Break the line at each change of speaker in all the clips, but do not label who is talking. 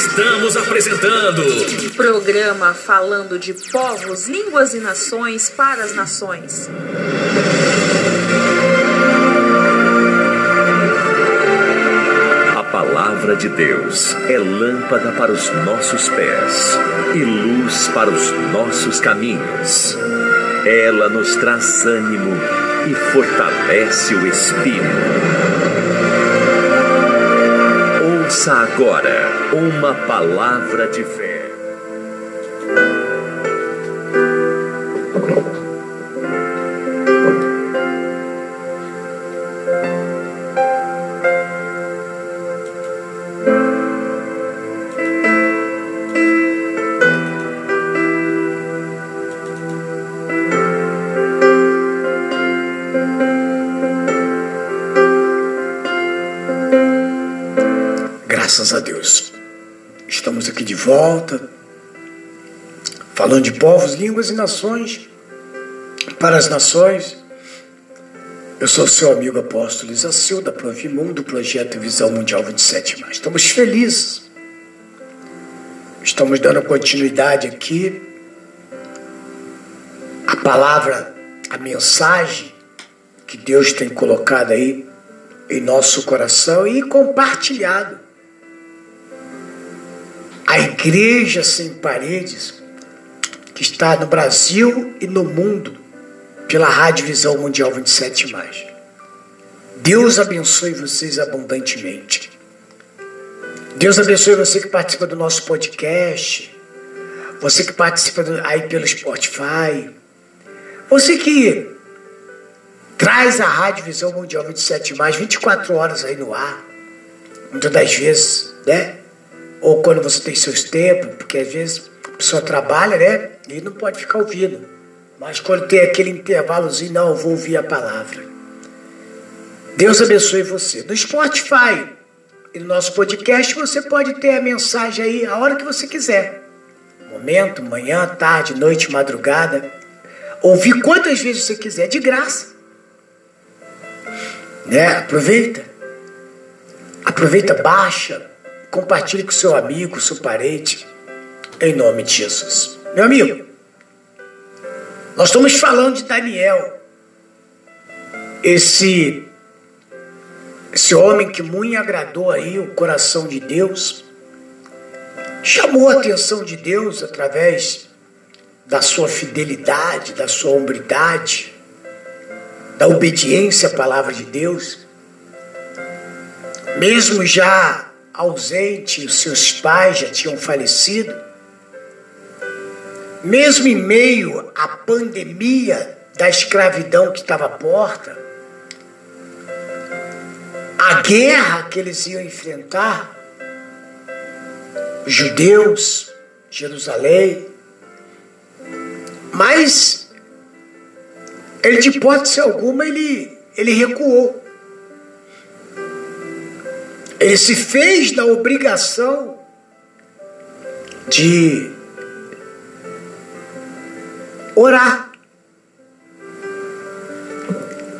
Estamos apresentando
Programa falando de povos, línguas e nações para as nações.
A palavra de Deus é lâmpada para os nossos pés e luz para os nossos caminhos. Ela nos traz ânimo e fortalece o espírito. Ouça agora uma palavra de fé.
Volta, falando de povos, línguas e nações para as nações. Eu sou seu amigo apóstolo Isacil, da Provimum, do projeto Visão Mundial 27. Estamos felizes. Estamos dando continuidade aqui. A palavra, a mensagem que Deus tem colocado aí em nosso coração e compartilhado. A igreja sem paredes, que está no Brasil e no mundo, pela Rádio Visão Mundial 27. Deus abençoe vocês abundantemente. Deus abençoe você que participa do nosso podcast, você que participa do, aí pelo Spotify, você que traz a Rádio Visão Mundial 27, 24 horas aí no ar, muitas das vezes, né? Ou quando você tem seus tempos, porque às vezes a pessoa trabalha, né? E não pode ficar ouvindo. Mas quando tem aquele intervalozinho, não, eu vou ouvir a palavra. Deus abençoe você. No Spotify e no nosso podcast, você pode ter a mensagem aí a hora que você quiser. Momento, manhã, tarde, noite, madrugada. Ouvir quantas vezes você quiser, de graça. Né? Aproveita. Aproveita, baixa, compartilhe com seu amigo, seu parente, em nome de Jesus. Meu amigo, nós estamos falando de Daniel, esse, esse homem que muito agradou aí o coração de Deus, chamou a atenção de Deus através da sua fidelidade, da sua hombridade, da obediência à palavra de Deus, mesmo já ausente, os seus pais já tinham falecido, mesmo em meio à pandemia da escravidão que estava à porta, a guerra que eles iam enfrentar, judeus, Jerusalém, mas ele de hipótese alguma ele, ele recuou. Ele se fez da obrigação de orar.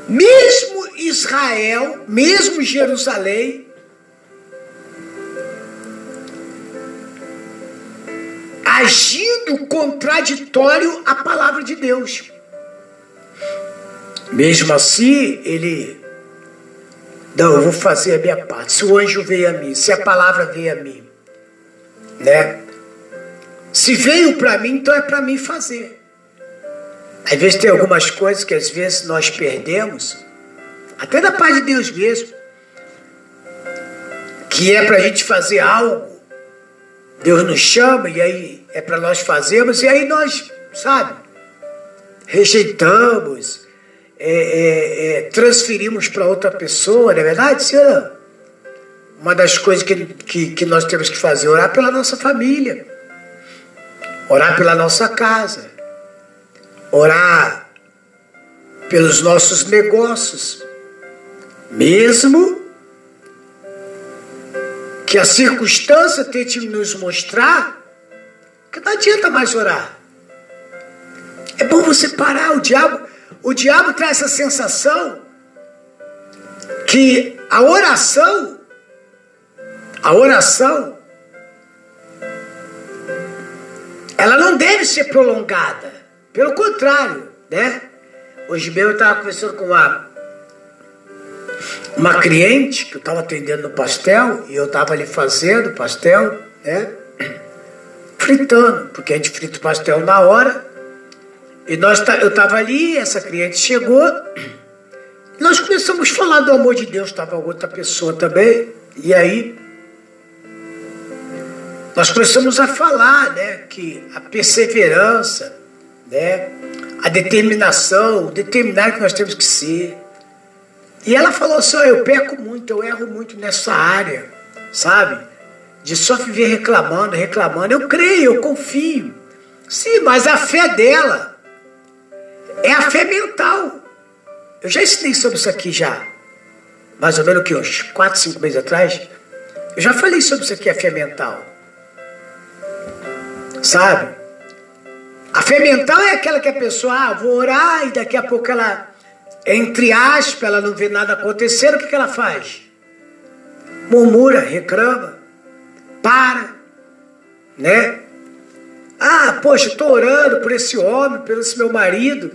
Mesmo Israel, mesmo Jerusalém, agindo contraditório à palavra de Deus. Mesmo assim, ele não, eu vou fazer a minha parte. Se o anjo veio a mim, se a palavra veio a mim, né? Se veio para mim, então é para mim fazer. Às vezes tem algumas coisas que às vezes nós perdemos, até da paz de Deus mesmo, que é para a gente fazer algo. Deus nos chama e aí é para nós fazermos, e aí nós, sabe, rejeitamos, é, é, é, transferimos para outra pessoa, não é verdade, senhora? Uma das coisas que, que, que nós temos que fazer é orar pela nossa família, orar pela nossa casa, orar pelos nossos negócios, mesmo que a circunstância tente nos mostrar que não adianta mais orar. É bom você parar, o diabo, o diabo traz essa sensação que a oração, a oração deve ser prolongada. Pelo contrário, né? Hoje mesmo eu estava conversando com uma, uma cliente que eu estava atendendo no pastel e eu estava ali fazendo pastel, né? Fritando, porque a gente frita o pastel na hora. E nós, eu estava ali, essa cliente chegou, nós começamos a falar do amor de Deus, estava outra pessoa também, e aí nós começamos a falar né, que a perseverança, né, a determinação, o determinar que nós temos que ser. E ela falou assim: oh, eu peco muito, eu erro muito nessa área, sabe? De só viver reclamando, reclamando. Eu creio, eu confio. Sim, mas a fé dela é a fé mental. Eu já ensinei sobre isso aqui já. Mais ou menos que uns 4, 5 meses atrás. Eu já falei sobre isso aqui, a fé mental. Sabe? A fé mental é aquela que a pessoa, ah, vou orar e daqui a pouco ela, entre aspas, ela não vê nada acontecer, o que, que ela faz? Murmura, reclama, para, né? Ah, poxa, estou orando por esse homem, por esse meu marido.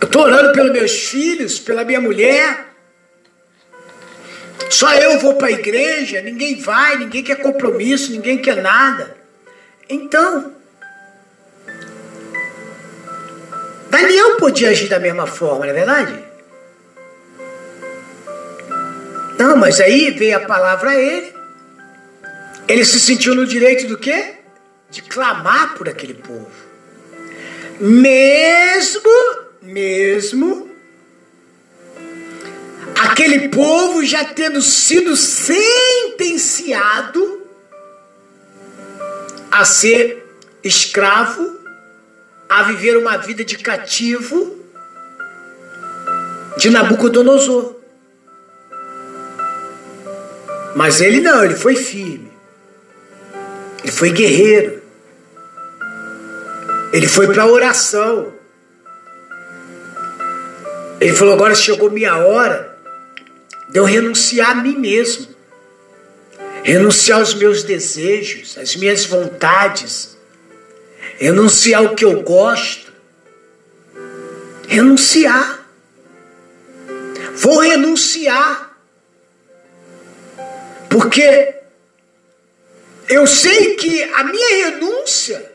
Eu estou orando pelos meus filhos, pela minha mulher. Só eu vou para a igreja, ninguém vai, ninguém quer compromisso, ninguém quer nada. Então, Daniel podia agir da mesma forma, não é verdade? Não, mas aí veio a palavra a ele. Ele se sentiu no direito do quê? De clamar por aquele povo. Mesmo, mesmo aquele povo já tendo sido sentenciado a ser escravo, a viver uma vida de cativo de Nabucodonosor. Mas ele não, ele foi firme. Ele foi guerreiro. Ele foi para a oração. Ele falou: agora chegou minha hora de eu renunciar a mim mesmo, renunciar aos meus desejos, às minhas vontades, renunciar ao que eu gosto, renunciar. Vou renunciar, porque eu sei que a minha renúncia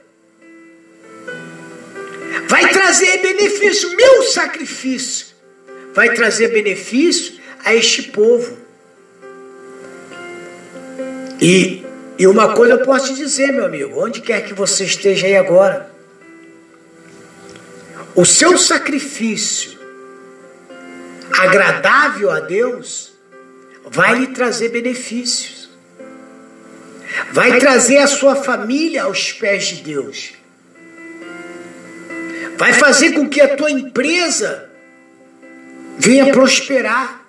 vai trazer benefício, meu sacrifício vai trazer benefício a este povo. E, e uma coisa eu posso te dizer, meu amigo, onde quer que você esteja aí agora, o seu sacrifício agradável a Deus vai lhe trazer benefícios. Vai trazer a sua família aos pés de Deus. Vai fazer com que a tua empresa venha prosperar.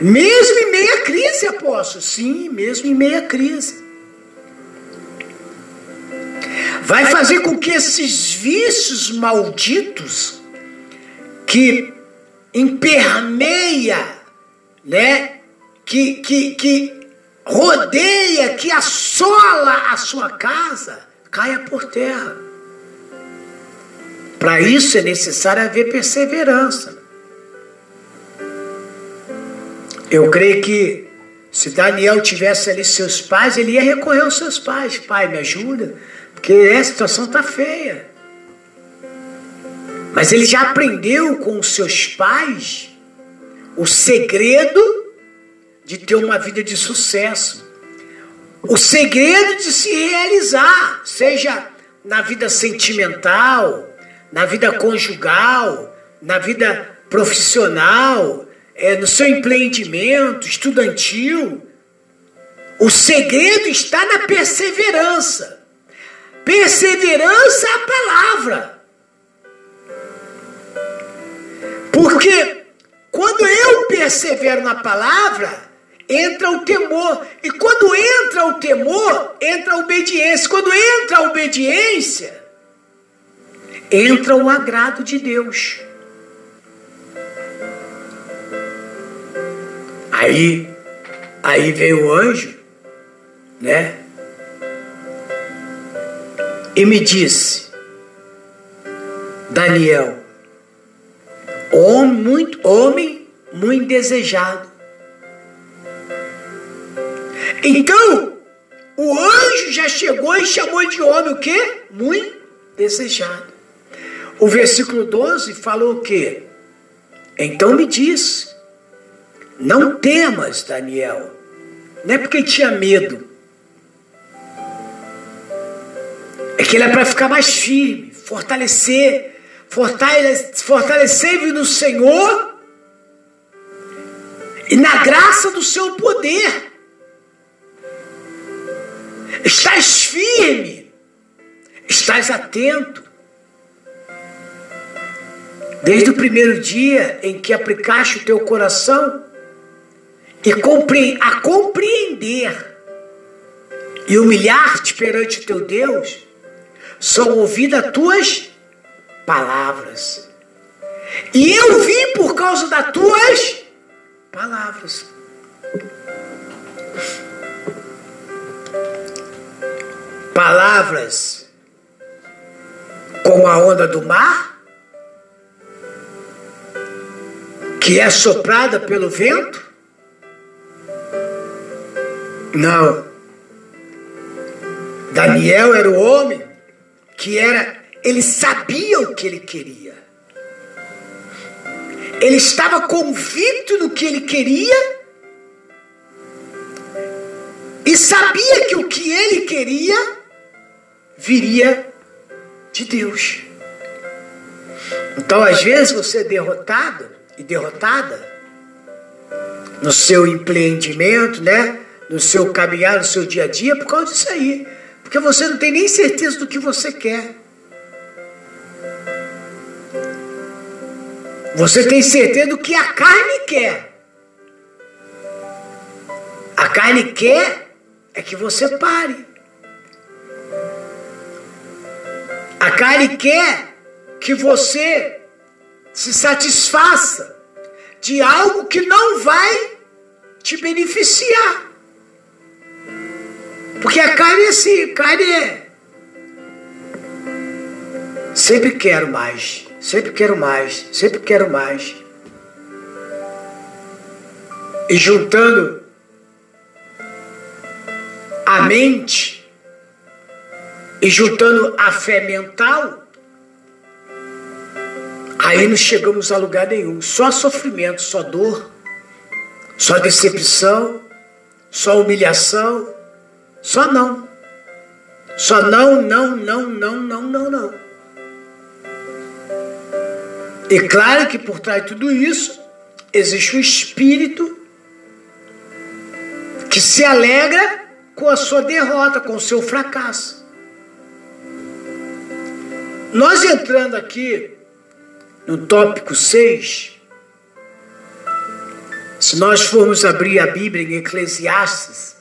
Mesmo em meia crise, apóstolo. Sim, mesmo em meia crise. Vai fazer com que esses vícios malditos que impermeia, né? Que, que, que rodeia, que assola a sua casa, caia por terra. Para isso é necessário haver perseverança. Eu creio que se Daniel tivesse ali seus pais, ele ia recorrer aos seus pais. Pai, me ajuda, porque a situação está feia. Mas ele já aprendeu com os seus pais o segredo de ter uma vida de sucesso. O segredo de se realizar, seja na vida sentimental, na vida conjugal, na vida profissional, é, no seu empreendimento estudantil. O segredo está na perseverança. Perseverança é a palavra. Porque quando eu persevero na palavra, entra o temor. E quando entra o temor, entra a obediência. Quando entra a obediência, entra o agrado de Deus. Aí, aí veio o anjo né? E me disse, Daniel, homem muito, homem muito desejado. Então, o anjo já chegou e chamou de homem o quê? Muito desejado. O versículo 12 falou o quê? Então me disse, não temas, Daniel. Não é porque tinha medo. É que ele é para ficar mais firme, fortalecer, fortalecer no Senhor e na graça do seu poder. Estás firme, estás atento. Desde o primeiro dia em que aplicaste o teu coração e a compreender e humilhar-te perante o teu Deus, são ouvidas tuas palavras. E eu vim por causa das tuas palavras. Palavras como a onda do mar, que é soprada pelo vento, não. Daniel era o homem que era, ele sabia o que ele queria. Ele estava convicto no que ele queria e sabia que o que ele queria viria de Deus. Então, às vezes, você é derrotado e derrotada no seu empreendimento, né? no seu caminhar, no seu dia a dia, por causa disso aí. Porque você não tem nem certeza do que você quer. Você tem certeza do que a carne quer. A carne quer é que você pare. A carne quer que você se satisfaça de algo que não vai te beneficiar. Porque a carne é assim, carne é. Sempre quero mais, sempre quero mais, sempre quero mais. E juntando a mente e juntando a fé mental, aí não chegamos a lugar nenhum. Só sofrimento, só dor, só decepção, só humilhação só não. Só não, não, não, não, não, não, não. E claro que por trás de tudo isso existe um espírito que se alegra com a sua derrota, com o seu fracasso. Nós entrando aqui no tópico 6, se nós formos abrir a Bíblia em Eclesiastes,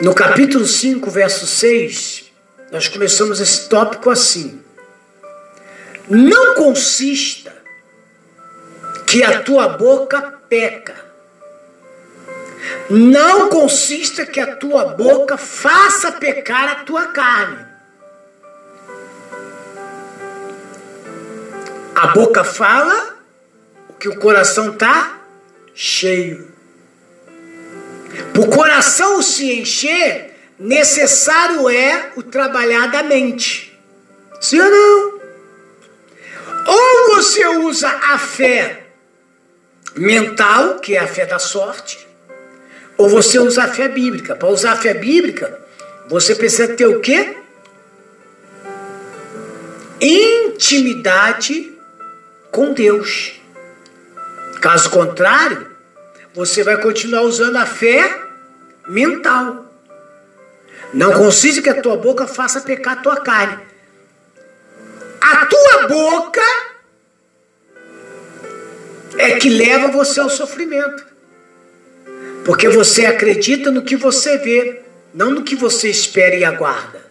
no capítulo 5, verso 6, nós começamos esse tópico assim: Não consista que a tua boca peca. Não consista que a tua boca faça pecar a tua carne. A boca fala o que o coração está cheio. Para o coração se encher, necessário é o trabalhar da mente. Sim ou não? Ou você usa a fé mental, que é a fé da sorte, ou você usa a fé bíblica. Para usar a fé bíblica, você precisa ter o quê? Intimidade com Deus. Caso contrário, você vai continuar usando a fé mental. Não consiste que a tua boca faça pecar a tua carne. A tua boca é que leva você ao sofrimento. Porque você acredita no que você vê, não no que você espera e aguarda.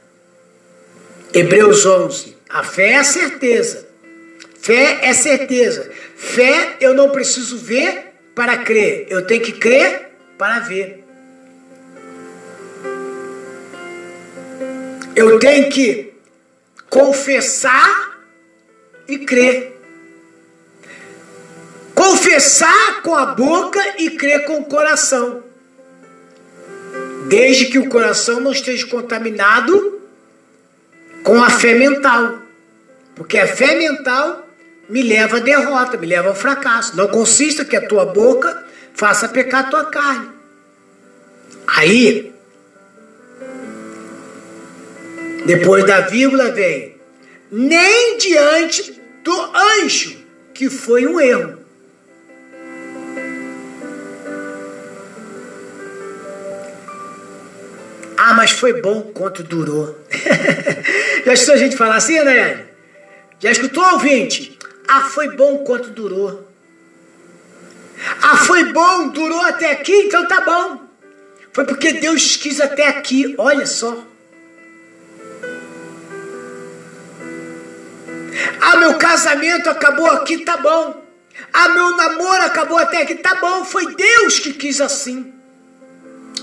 Hebreus 11. A fé é a certeza. Fé é certeza. Fé eu não preciso ver para crer, eu tenho que crer para ver. Eu tenho que confessar e crer. Confessar com a boca e crer com o coração. Desde que o coração não esteja contaminado com a fé mental. Porque a fé mental me leva à derrota, me leva ao fracasso. Não consista que a tua boca faça pecar a tua carne. Aí, depois da vírgula vem, nem diante do anjo, que foi um erro. Ah, mas foi bom quanto durou. Já escutou a gente falar assim, né? Já escutou, ouvinte? Ah, foi bom quanto durou. Ah, foi bom, durou até aqui, então tá bom. Foi porque Deus quis até aqui, olha só. Ah, meu casamento acabou aqui, tá bom. Ah, meu namoro acabou até aqui, tá bom. Foi Deus que quis assim.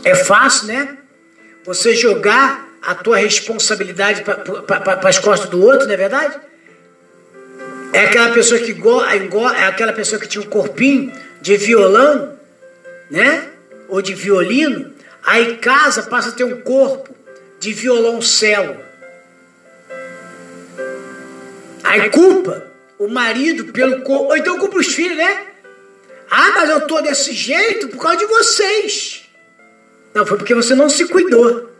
É fácil, né? Você jogar a tua responsabilidade para as costas do outro, não é verdade? É aquela pessoa que é aquela pessoa que tinha um corpinho de violão, né? Ou de violino, aí casa passa a ter um corpo de violoncelo. Aí culpa o marido pelo corpo, ou então culpa os filhos, né? Ah, mas eu tô desse jeito por causa de vocês. Não, foi porque você não se cuidou.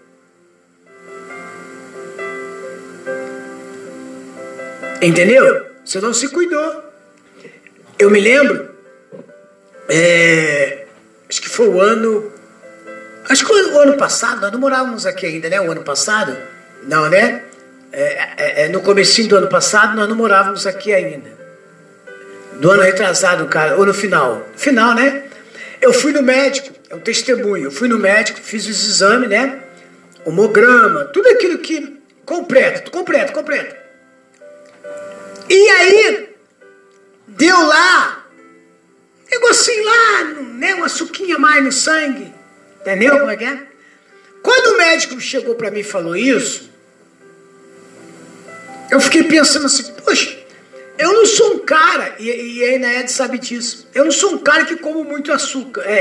Entendeu? Você não se cuidou. Eu me lembro, é, acho que foi o ano. Acho que o ano passado, nós não morávamos aqui ainda, né? O ano passado? Não, né? É, é, é no comecinho do ano passado nós não morávamos aqui ainda. Do ano retrasado, cara, ou no final. Final, né? Eu fui no médico, é um testemunho. Eu fui no médico, fiz os exames, né? Homograma, tudo aquilo que. Completo, completo, completo. E aí, deu lá, negocinho lá, né, uma suquinha mais no sangue. Entendeu como é que é? Quando o médico chegou para mim e falou isso, eu fiquei pensando assim, poxa, eu não sou um cara, e, e a Enaed sabe disso, eu não sou um cara que como muito açúcar, é,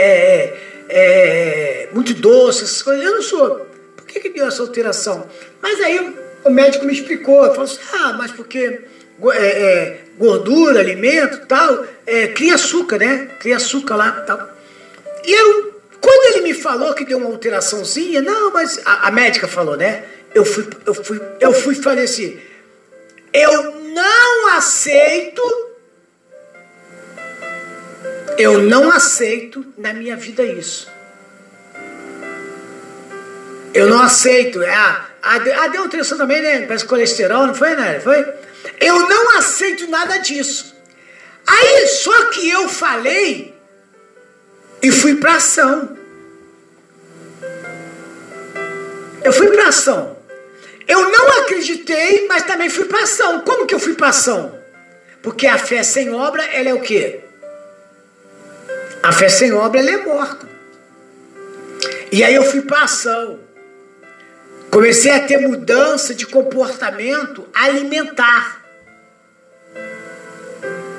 é, é, muito doce, essas coisas, eu não sou. Por que, que deu essa alteração? Mas aí o médico me explicou, falou assim, ah, mas porque é, é, gordura, alimento tal, é, cria açúcar, né? Cria açúcar lá tal. E eu, quando ele me falou que deu uma alteraçãozinha, não, mas a, a médica falou, né? Eu fui, eu fui, eu fui falei assim, eu não aceito, eu não aceito na minha vida isso. Eu não aceito. É, a, a, a deu alteração também, né? Parece colesterol, não foi, né? Foi? Eu não aceito nada disso. Aí só que eu falei e fui para ação. Eu fui para ação. Eu não acreditei, mas também fui para ação. Como que eu fui para ação? Porque a fé sem obra, ela é o quê? A fé sem obra, ela é morta. E aí eu fui para ação. Comecei a ter mudança de comportamento alimentar.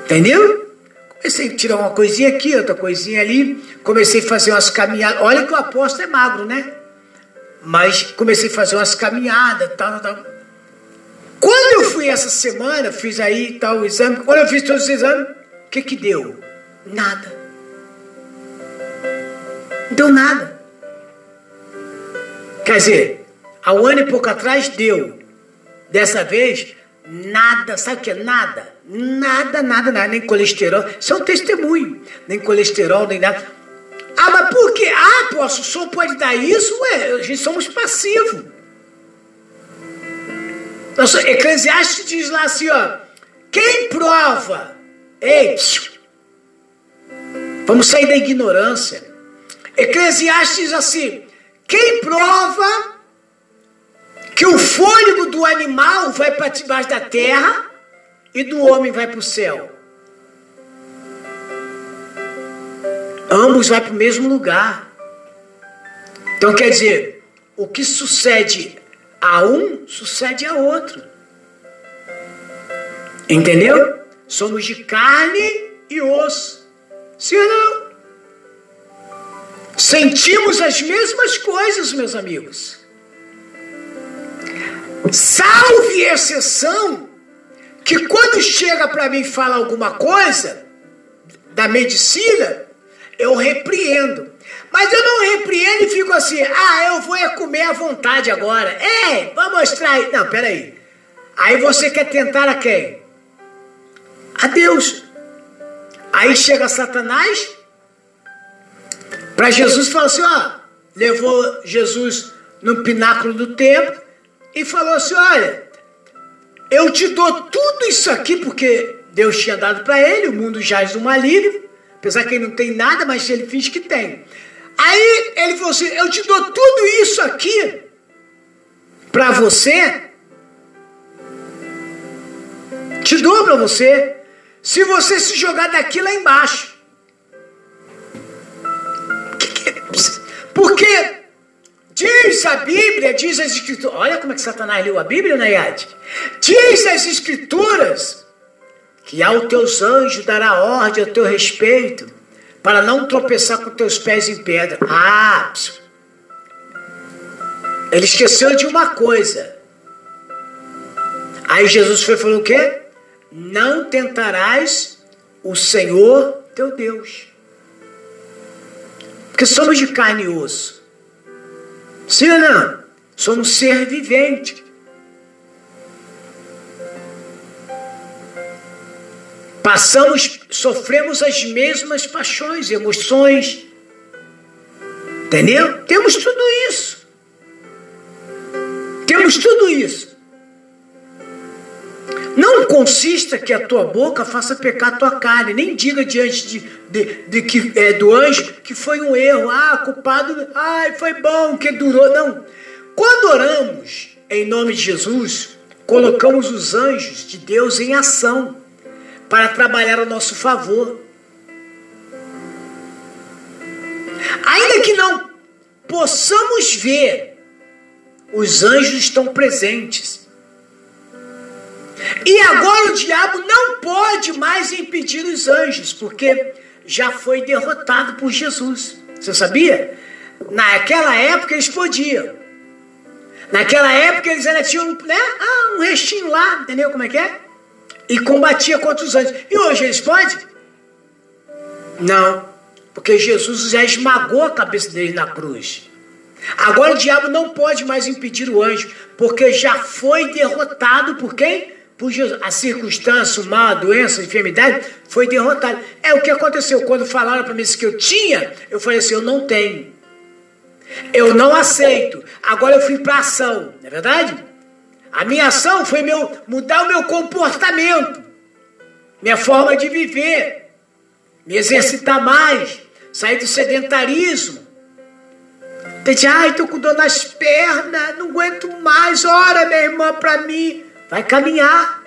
Entendeu? Comecei a tirar uma coisinha aqui, outra coisinha ali. Comecei a fazer umas caminhadas. Olha que o apóstolo é magro, né? Mas comecei a fazer umas caminhadas, tal, tal. Quando eu fui essa semana, fiz aí tal exame. Quando eu fiz todos os exames, o que que deu? Nada. Não deu nada. Quer dizer, Há um ano e pouco atrás deu. Dessa vez, nada, sabe o que é nada? Nada, nada, nada, nem colesterol. Isso é um testemunho. Nem colesterol, nem nada. Ah, mas por quê? Ah, posso, o senhor pode dar isso? Ué, a gente somos passivos. Nossa, Eclesiastes diz lá assim, ó. Quem prova? Ei, vamos sair da ignorância. Eclesiastes diz assim: quem prova que o fôlego do animal vai para debaixo da terra e do homem vai para o céu. Ambos vão para o mesmo lugar. Então quer dizer, o que sucede A um sucede a outro. Entendeu? Somos de carne e osso. Sim ou não? Sentimos as mesmas coisas, meus amigos. Salve exceção que quando chega para mim e fala alguma coisa da medicina, eu repreendo. Mas eu não repreendo e fico assim, ah, eu vou é comer à vontade agora. É, vou mostrar aí. Não, peraí. Aí você quer tentar a quem? A Deus. Aí chega Satanás para Jesus e fala assim, ó, levou Jesus no pináculo do templo e falou assim, olha, eu te dou tudo isso aqui porque Deus tinha dado para ele, o mundo jaz do maligno, apesar que ele não tem nada, mas ele finge que tem. Aí ele falou assim: Eu te dou tudo isso aqui para você. Te dou para você. Se você se jogar daqui lá embaixo. Porque diz a Bíblia, diz as Escrituras. Olha como é que Satanás leu a Bíblia, Nayade. Diz as Escrituras que ao teus anjos dará ordem a teu respeito para não tropeçar com teus pés em pedra. Ah, ele esqueceu de uma coisa. Aí Jesus foi falou o quê? Não tentarás o Senhor teu Deus. Porque somos de carne e osso. Sim ou não? Somos ser vivente. Passamos, sofremos as mesmas paixões, emoções. Entendeu? Temos tudo isso. Temos tudo isso. Não consista que a tua boca faça pecar a tua carne, nem diga diante de, de, de que é, do anjo que foi um erro, ah, culpado, ai, foi bom, que durou. Não. Quando oramos em nome de Jesus, colocamos os anjos de Deus em ação para trabalhar a nosso favor. Ainda que não possamos ver, os anjos estão presentes. E agora o diabo não pode mais impedir os anjos, porque já foi derrotado por Jesus. Você sabia? Naquela época eles podiam. Naquela época eles ainda tinham né? ah, um restinho lá, entendeu como é que é? e combatia contra os anjos. E hoje eles podem? Não, porque Jesus já esmagou a cabeça dele na cruz. Agora o diabo não pode mais impedir o anjo, porque já foi derrotado por quem? Jesus. A circunstância, o mal, a doença, a enfermidade, foi derrotado. É o que aconteceu. Quando falaram para mim que eu tinha, eu falei assim: eu não tenho. Eu não aceito. Agora eu fui para ação, não é verdade? A minha ação foi meu, mudar o meu comportamento, minha forma de viver, me exercitar mais, sair do sedentarismo. Tem ai, tô com dor nas pernas, não aguento mais, ora, minha irmã, para mim. Vai caminhar.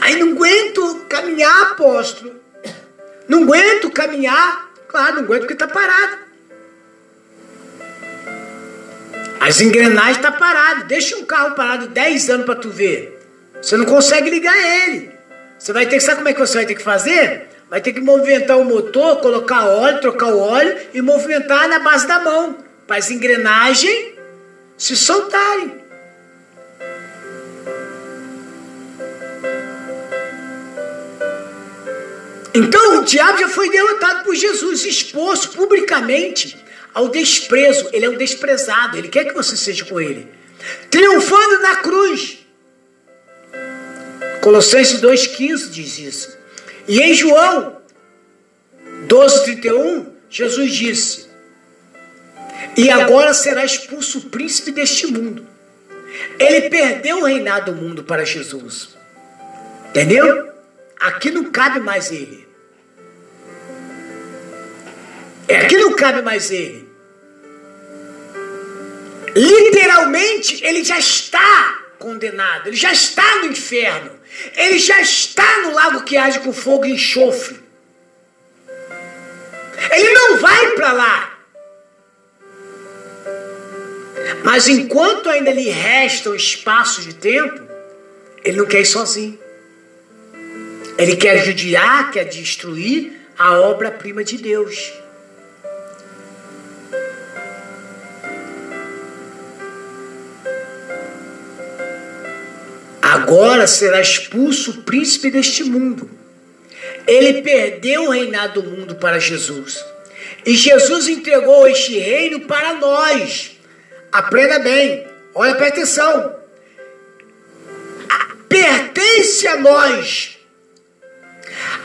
Aí não aguento caminhar, apóstolo. Não aguento caminhar. Claro, não aguento porque está parado. As engrenagens estão tá paradas. Deixa um carro parado 10 anos para tu ver. Você não consegue ligar ele. Você vai ter que, sabe como é que você vai ter que fazer? Vai ter que movimentar o motor, colocar óleo, trocar o óleo e movimentar na base da mão. Para as engrenagens se soltarem. Então o diabo já foi derrotado por Jesus, exposto publicamente ao desprezo. Ele é um desprezado. Ele quer que você seja com ele. Triunfando na cruz. Colossenses 2,15 diz isso. E em João 12,31, Jesus disse: E agora será expulso o príncipe deste mundo. Ele perdeu o reinado do mundo para Jesus. Entendeu? Aqui não cabe mais ele. Aqui não cabe mais ele. Literalmente, ele já está condenado, ele já está no inferno, ele já está no lago que age com fogo e enxofre. Ele não vai para lá. Mas enquanto ainda lhe resta um espaço de tempo, ele não quer ir sozinho. Ele quer judiar, quer destruir a obra-prima de Deus. Agora será expulso o príncipe deste mundo. Ele perdeu o reinado do mundo para Jesus. E Jesus entregou este reino para nós. Aprenda bem, olha, presta atenção. Pertence a nós.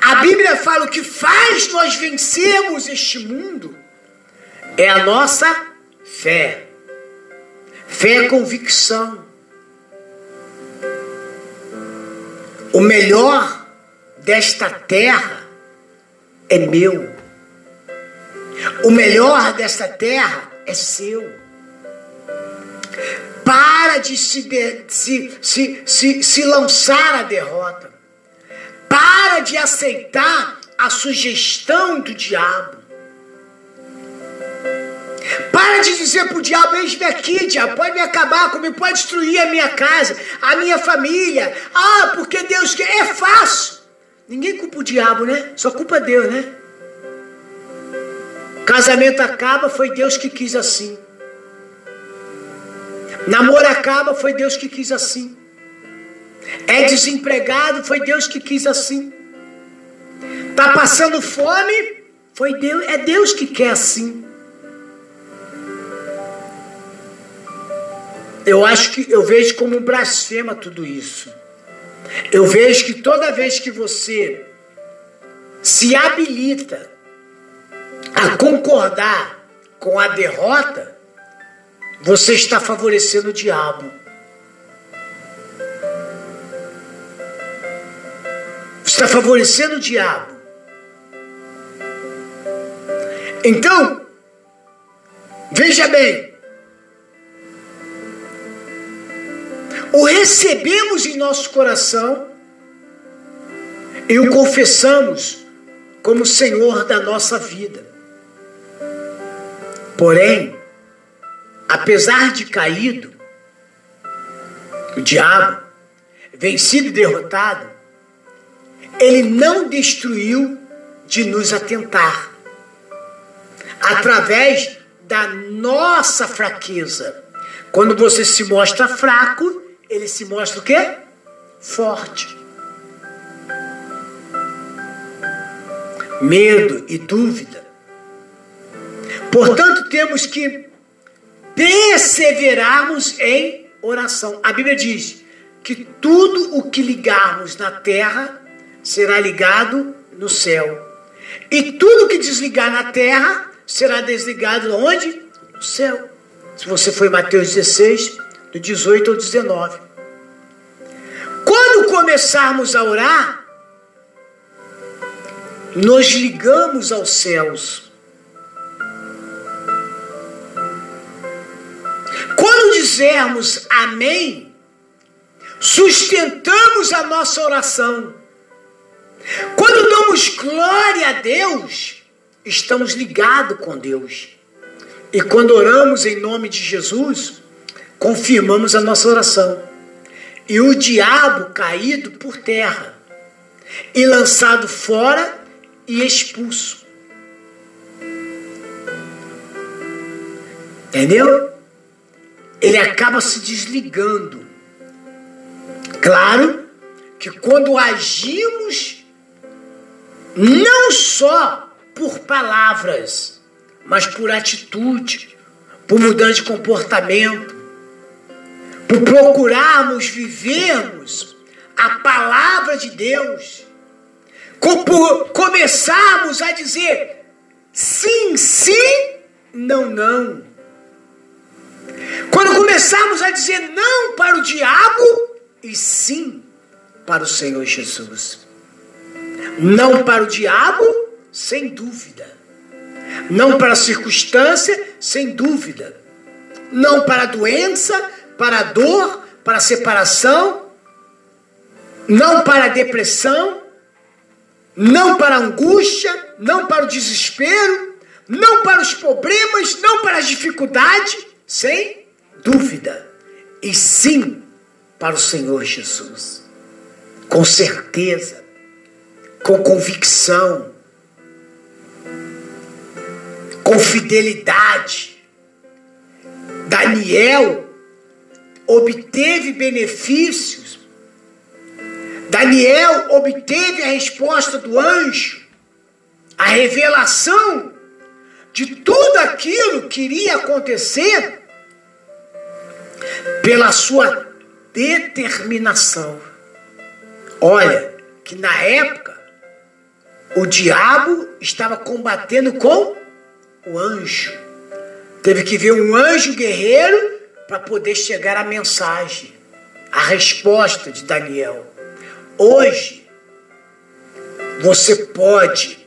A Bíblia fala o que faz nós vencermos este mundo é a nossa fé. Fé é convicção. O melhor desta terra é meu. O melhor desta terra é seu. Para de se, de, se, se, se, se lançar a derrota. Para de aceitar a sugestão do diabo. Para de dizer para o diabo, eis-me aqui, diabo, pode me acabar comigo, pode destruir a minha casa, a minha família. Ah, porque Deus quer. É fácil. Ninguém culpa o diabo, né? Só culpa Deus, né? Casamento acaba, foi Deus que quis assim. Namoro acaba, foi Deus que quis assim. É desempregado, foi Deus que quis assim. Tá passando fome, foi Deus, é Deus que quer assim. Eu acho que eu vejo como um blasfema tudo isso. Eu vejo que toda vez que você se habilita a concordar com a derrota, você está favorecendo o diabo. Você está favorecendo o diabo. Então, veja bem, o recebemos em nosso coração e o confessamos como Senhor da nossa vida. Porém, apesar de caído, o diabo, vencido e derrotado, ele não destruiu de nos atentar através da nossa fraqueza. Quando você se mostra fraco, ele se mostra o quê? Forte. Medo e dúvida. Portanto, temos que perseverarmos em oração. A Bíblia diz que tudo o que ligarmos na terra será ligado no céu. E tudo que desligar na terra será desligado onde? No céu. Se você foi Mateus 16, do 18 ao 19. Quando começarmos a orar, nos ligamos aos céus. Dizermos amém, sustentamos a nossa oração. Quando damos glória a Deus, estamos ligados com Deus. E quando oramos em nome de Jesus, confirmamos a nossa oração. E o diabo caído por terra, e lançado fora e expulso. Entendeu? Ele acaba se desligando. Claro que quando agimos, não só por palavras, mas por atitude, por mudança de comportamento, por procurarmos vivermos a palavra de Deus, por começarmos a dizer sim, sim, não, não. Quando começarmos a dizer não para o diabo e sim para o Senhor Jesus. Não para o diabo, sem dúvida. Não para a circunstância, sem dúvida. Não para a doença, para a dor, para a separação, não para a depressão, não para a angústia, não para o desespero, não para os problemas, não para as dificuldades, sem dúvida e sim para o Senhor Jesus. Com certeza, com convicção, com fidelidade. Daniel obteve benefícios. Daniel obteve a resposta do anjo, a revelação de tudo aquilo que iria acontecer pela sua determinação. Olha, que na época o diabo estava combatendo com o anjo. Teve que ver um anjo guerreiro para poder chegar a mensagem, a resposta de Daniel. Hoje, você pode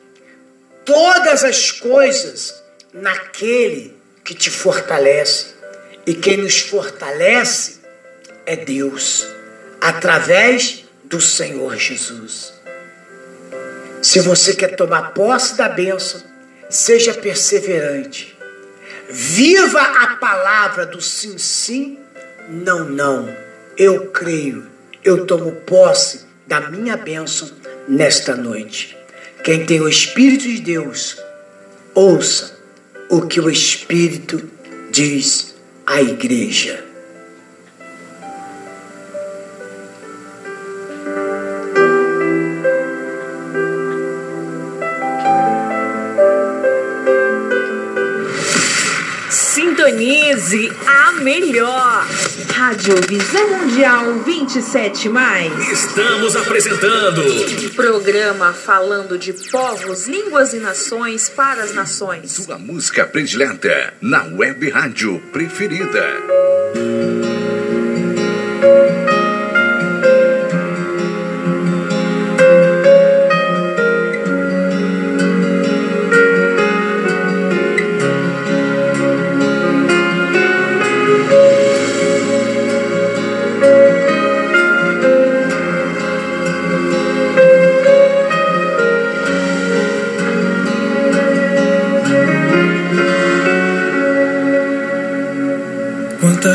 todas as coisas naquele que te fortalece. E quem nos fortalece é Deus, através do Senhor Jesus. Se você quer tomar posse da bênção, seja perseverante. Viva a palavra do sim, sim, não, não. Eu creio, eu tomo posse da minha bênção nesta noite. Quem tem o Espírito de Deus, ouça o que o Espírito diz à igreja.
Sintonize a melhor. Rádio Visão Mundial 27 mais.
Estamos apresentando
Programa falando de povos, línguas e nações para as nações.
Sua música predileta na web rádio preferida.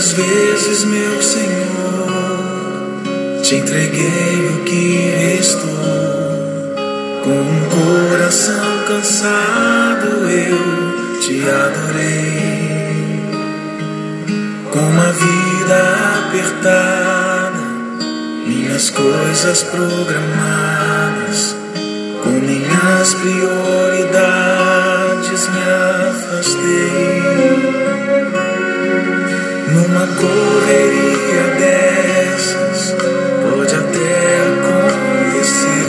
Quantas vezes, meu Senhor, te entreguei o que restou. Com um coração cansado eu te adorei. Com uma vida apertada, minhas coisas programadas, com minhas prioridades me afastei. Numa correria dessas, pode até acontecer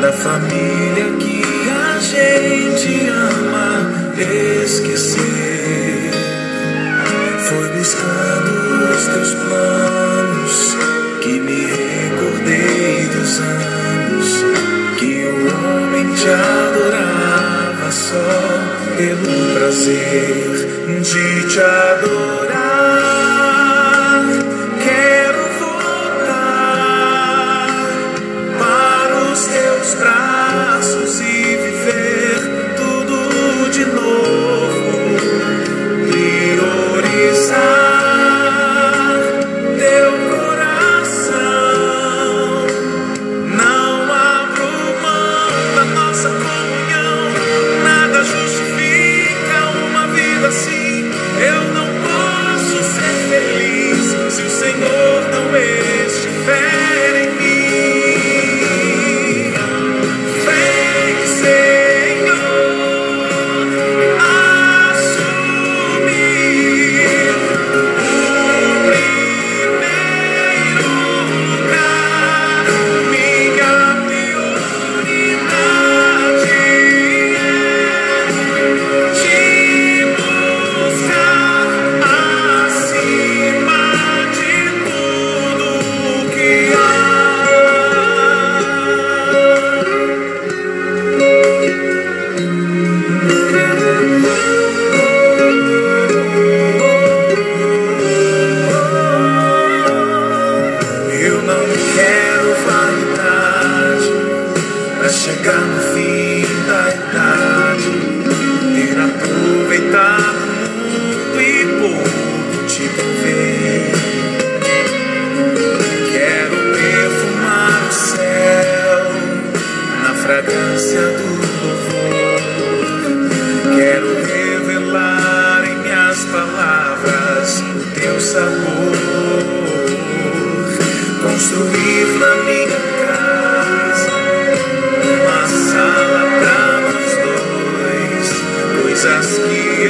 da família que a gente ama esquecer. Foi buscando os teus planos que me recordei dos anos que o homem te adorava só pelo prazer de te adorar. Que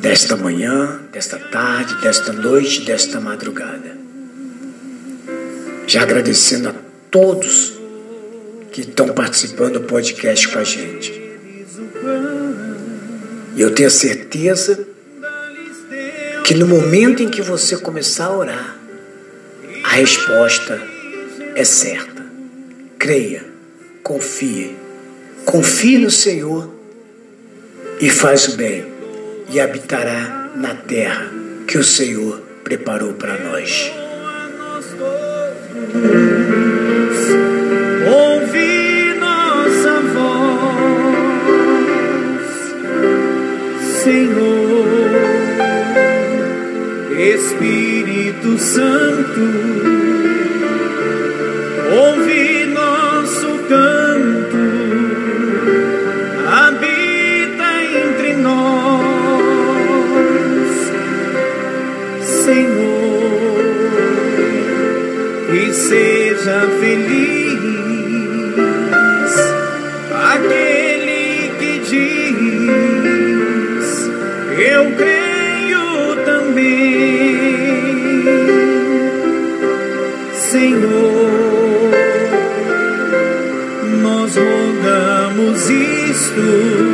Desta manhã, desta tarde, desta noite, desta madrugada. Já agradecendo a todos que estão participando do podcast com a gente. E eu tenho a certeza que no momento em que você começar a orar, a resposta é certa. Creia, confie, confie no Senhor e faz o bem, e habitará na terra que o Senhor preparou para nós.
Ouvi nossa voz, Senhor, Espírito Santo, seja feliz aquele que diz: Eu creio também, Senhor. Nós rogamos isto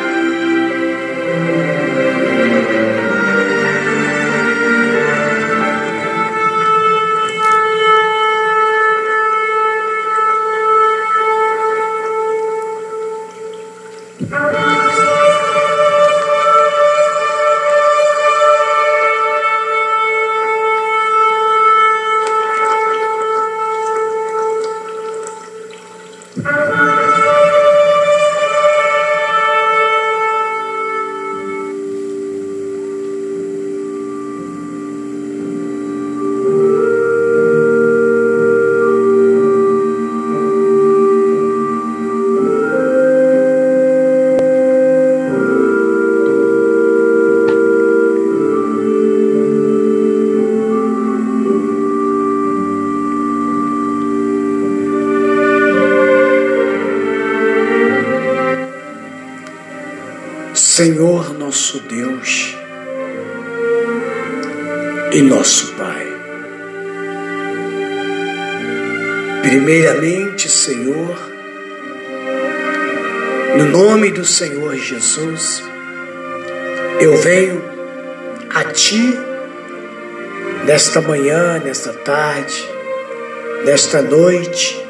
Senhor Jesus, eu venho a Ti nesta manhã, nesta tarde, nesta noite,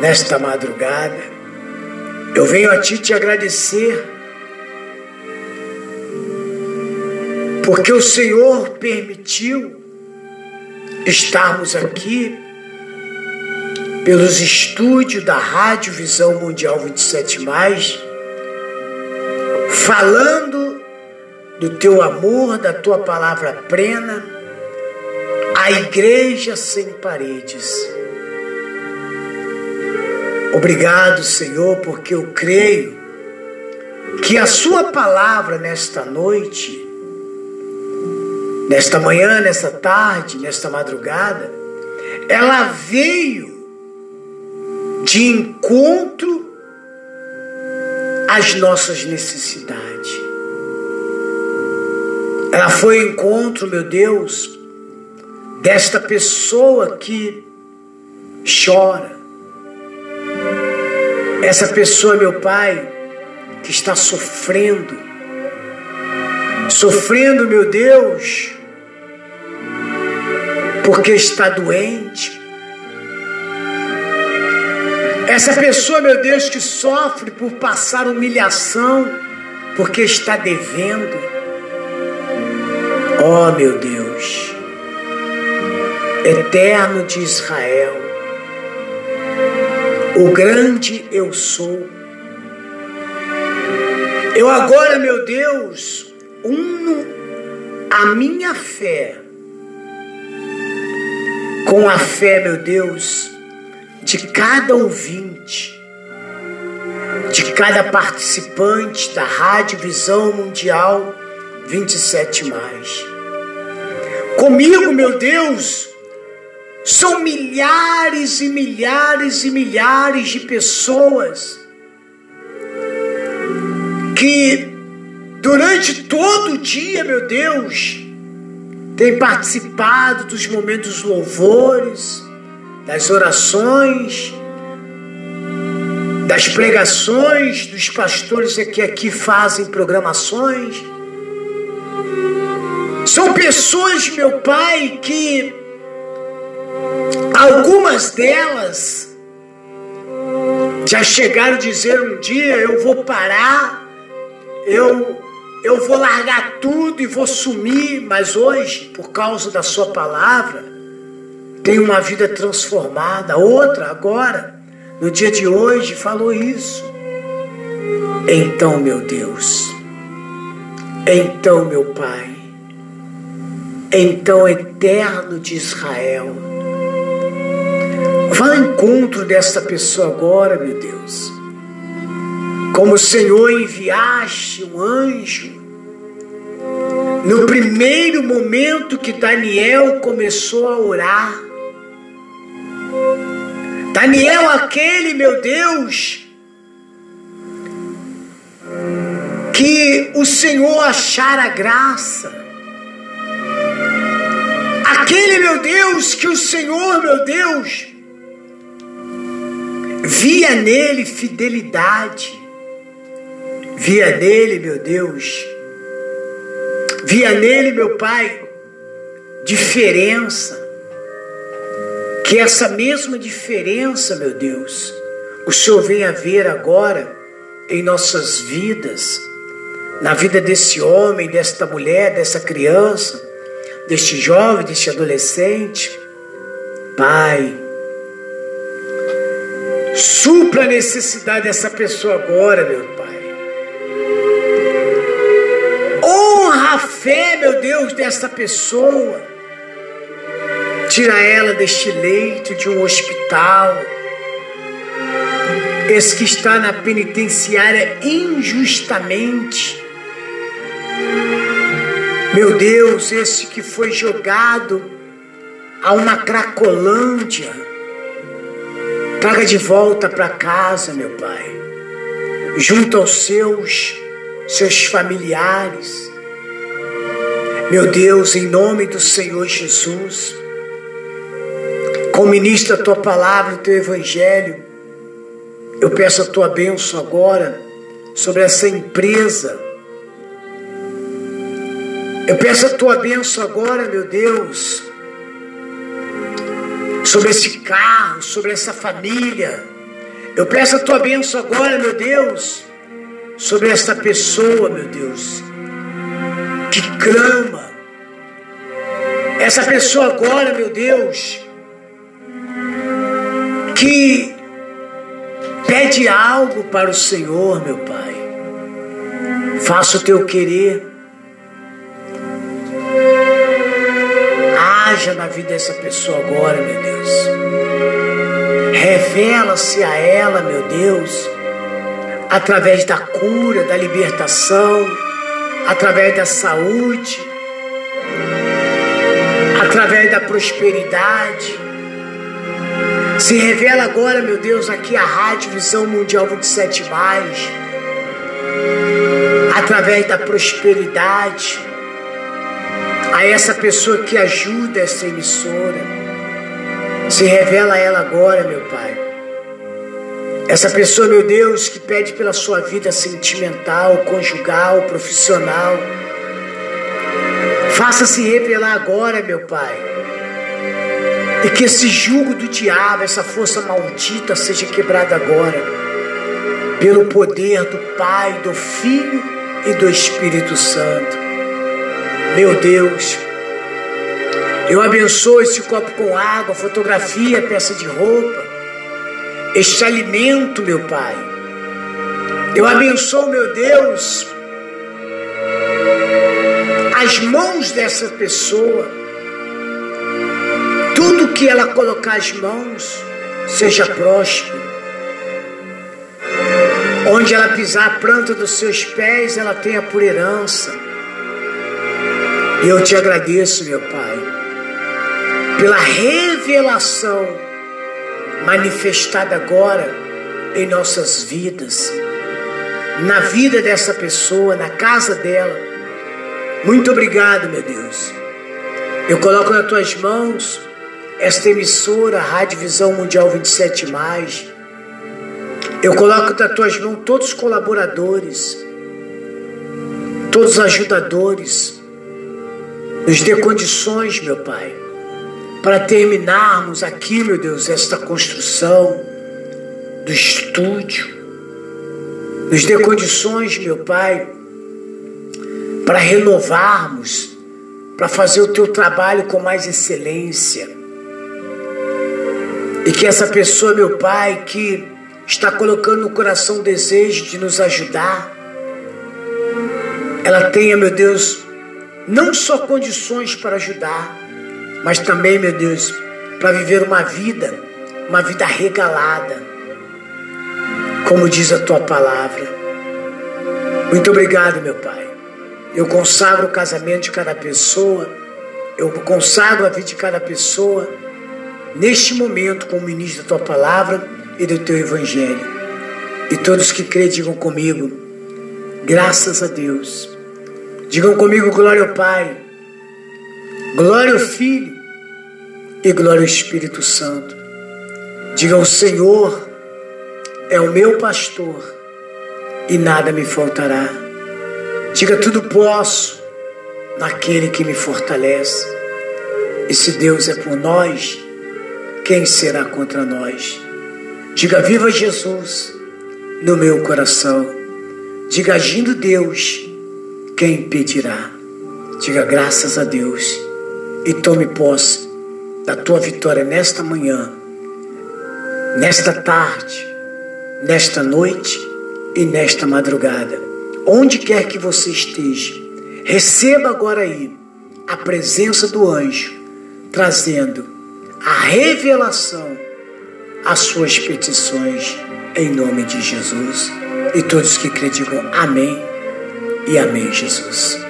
nesta madrugada. Eu venho a Ti te agradecer porque o Senhor permitiu estarmos aqui pelos estúdios da Rádio Visão Mundial 27, falando do teu amor, da tua palavra plena, a igreja sem paredes. Obrigado, Senhor, porque eu creio que a Sua palavra nesta noite nesta manhã, nesta tarde, nesta madrugada, ela veio de encontro às nossas necessidades. Ela foi ao encontro, meu Deus, desta pessoa que chora. Essa pessoa, meu Pai, que está sofrendo. Sofrendo, meu Deus, porque está doente. Essa pessoa, meu Deus, que sofre por passar humilhação, porque está devendo. Ó oh, meu Deus, eterno de Israel, o grande eu sou. Eu agora, meu Deus, uno a minha fé com a fé, meu Deus, de cada ouvinte, de cada participante da Rádio Visão Mundial 27 mais. Comigo, meu Deus, são milhares e milhares e milhares de pessoas que durante todo o dia, meu Deus, tem participado dos momentos louvores, das orações, das pregações dos pastores que aqui fazem programações. São pessoas, meu Pai, que algumas delas já chegaram a dizer um dia: eu vou parar, eu eu vou largar tudo e vou sumir, mas hoje, por causa da Sua palavra, tem uma vida transformada. Outra, agora, no dia de hoje, falou isso. Então, meu Deus, então, meu Pai, então, eterno de Israel, vá ao encontro desta pessoa agora, meu Deus como o Senhor enviaste um anjo, no primeiro momento que Daniel começou a orar, Daniel, aquele, meu Deus, que o Senhor achara graça. Aquele, meu Deus, que o Senhor, meu Deus, via nele fidelidade, via nele, meu Deus, via nele, meu Pai, diferença. Que essa mesma diferença, meu Deus, o Senhor venha ver agora em nossas vidas, na vida desse homem, desta mulher, dessa criança, deste jovem, deste adolescente. Pai, supra a necessidade dessa pessoa agora, meu Pai. Honra a fé, meu Deus, desta pessoa. Tira ela deste leito de um hospital. Esse que está na penitenciária injustamente. Meu Deus, esse que foi jogado a uma cracolândia. Traga de volta para casa, meu Pai. Junto aos seus, seus familiares. Meu Deus, em nome do Senhor Jesus, como ministra a tua palavra, o teu evangelho, eu peço a tua bênção agora sobre essa empresa. Eu peço a tua bênção agora, meu Deus, sobre esse carro, sobre essa família. Eu peço a tua bênção agora, meu Deus, sobre esta pessoa, meu Deus, que clama. Essa pessoa agora, meu Deus, que pede algo para o Senhor, meu Pai. Faça o teu querer. Haja na vida dessa pessoa agora, meu Deus. Revela-se a ela, meu Deus, através da cura, da libertação, através da saúde, através da prosperidade. Se revela agora, meu Deus, aqui a Rádio Visão Mundial 27, através da prosperidade, a essa pessoa que ajuda essa emissora. Se revela a ela agora, meu Pai. Essa pessoa, meu Deus, que pede pela sua vida sentimental, conjugal, profissional. Faça-se revelar agora, meu Pai. E que esse jugo do diabo, essa força maldita, seja quebrada agora. Pelo poder do Pai, do Filho e do Espírito Santo. Meu Deus, eu abençoo esse copo com água, fotografia, peça de roupa, este alimento, meu Pai. Eu abençoo, meu Deus, as mãos dessa pessoa. Tudo que ela colocar as mãos, seja próspero. Onde ela pisar a planta dos seus pés, ela tenha por herança. E eu te agradeço, meu Pai, pela revelação manifestada agora em nossas vidas, na vida dessa pessoa, na casa dela. Muito obrigado, meu Deus. Eu coloco nas tuas mãos esta emissora, Rádio Visão Mundial 27. Eu coloco nas tuas mãos todos os colaboradores, todos os ajudadores. Nos dê condições, meu Pai, para terminarmos aqui, meu Deus, esta construção do estúdio. Nos dê condições, meu Pai, para renovarmos, para fazer o teu trabalho com mais excelência. E que essa pessoa, meu Pai, que está colocando no coração o desejo de nos ajudar, ela tenha, meu Deus, não só condições para ajudar, mas também, meu Deus, para viver uma vida, uma vida regalada, como diz a tua palavra. Muito obrigado, meu Pai. Eu consagro o casamento de cada pessoa, eu consagro a vida de cada pessoa, neste momento, como ministro da tua palavra e do teu evangelho. E todos que creem, digam comigo: Graças a Deus. Digam comigo glória ao Pai, glória ao Filho e glória ao Espírito Santo. Digam: o Senhor é o meu pastor e nada me faltará. Diga: tudo posso naquele que me fortalece. E se Deus é por nós, quem será contra nós? Diga: viva Jesus no meu coração. Diga: agindo Deus, quem impedirá? Diga graças a Deus e tome posse da tua vitória nesta manhã, nesta tarde, nesta noite e nesta madrugada. Onde quer que você esteja, receba agora aí a presença do anjo, trazendo a revelação às suas petições, em nome de Jesus. E todos que crê digam amém e amém, Jesus.